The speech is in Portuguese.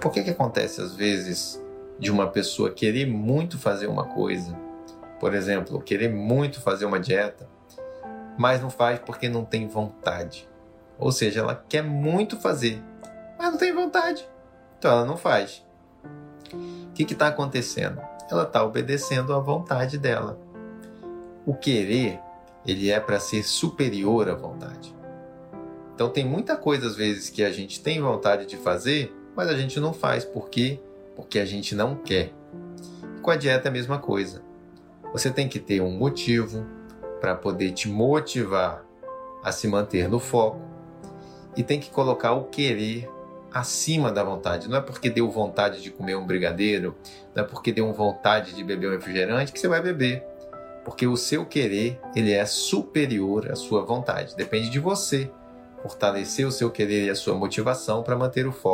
Por que, que acontece às vezes de uma pessoa querer muito fazer uma coisa, por exemplo, querer muito fazer uma dieta, mas não faz porque não tem vontade? Ou seja, ela quer muito fazer, mas não tem vontade, então ela não faz. O que está acontecendo? Ela está obedecendo à vontade dela. O querer, ele é para ser superior à vontade. Então tem muita coisa às vezes que a gente tem vontade de fazer, mas a gente não faz. Por quê? Porque a gente não quer. E com a dieta é a mesma coisa. Você tem que ter um motivo para poder te motivar a se manter no foco e tem que colocar o querer acima da vontade. Não é porque deu vontade de comer um brigadeiro, não é porque deu vontade de beber um refrigerante que você vai beber. Porque o seu querer, ele é superior à sua vontade. Depende de você fortalecer o seu querer e a sua motivação para manter o foco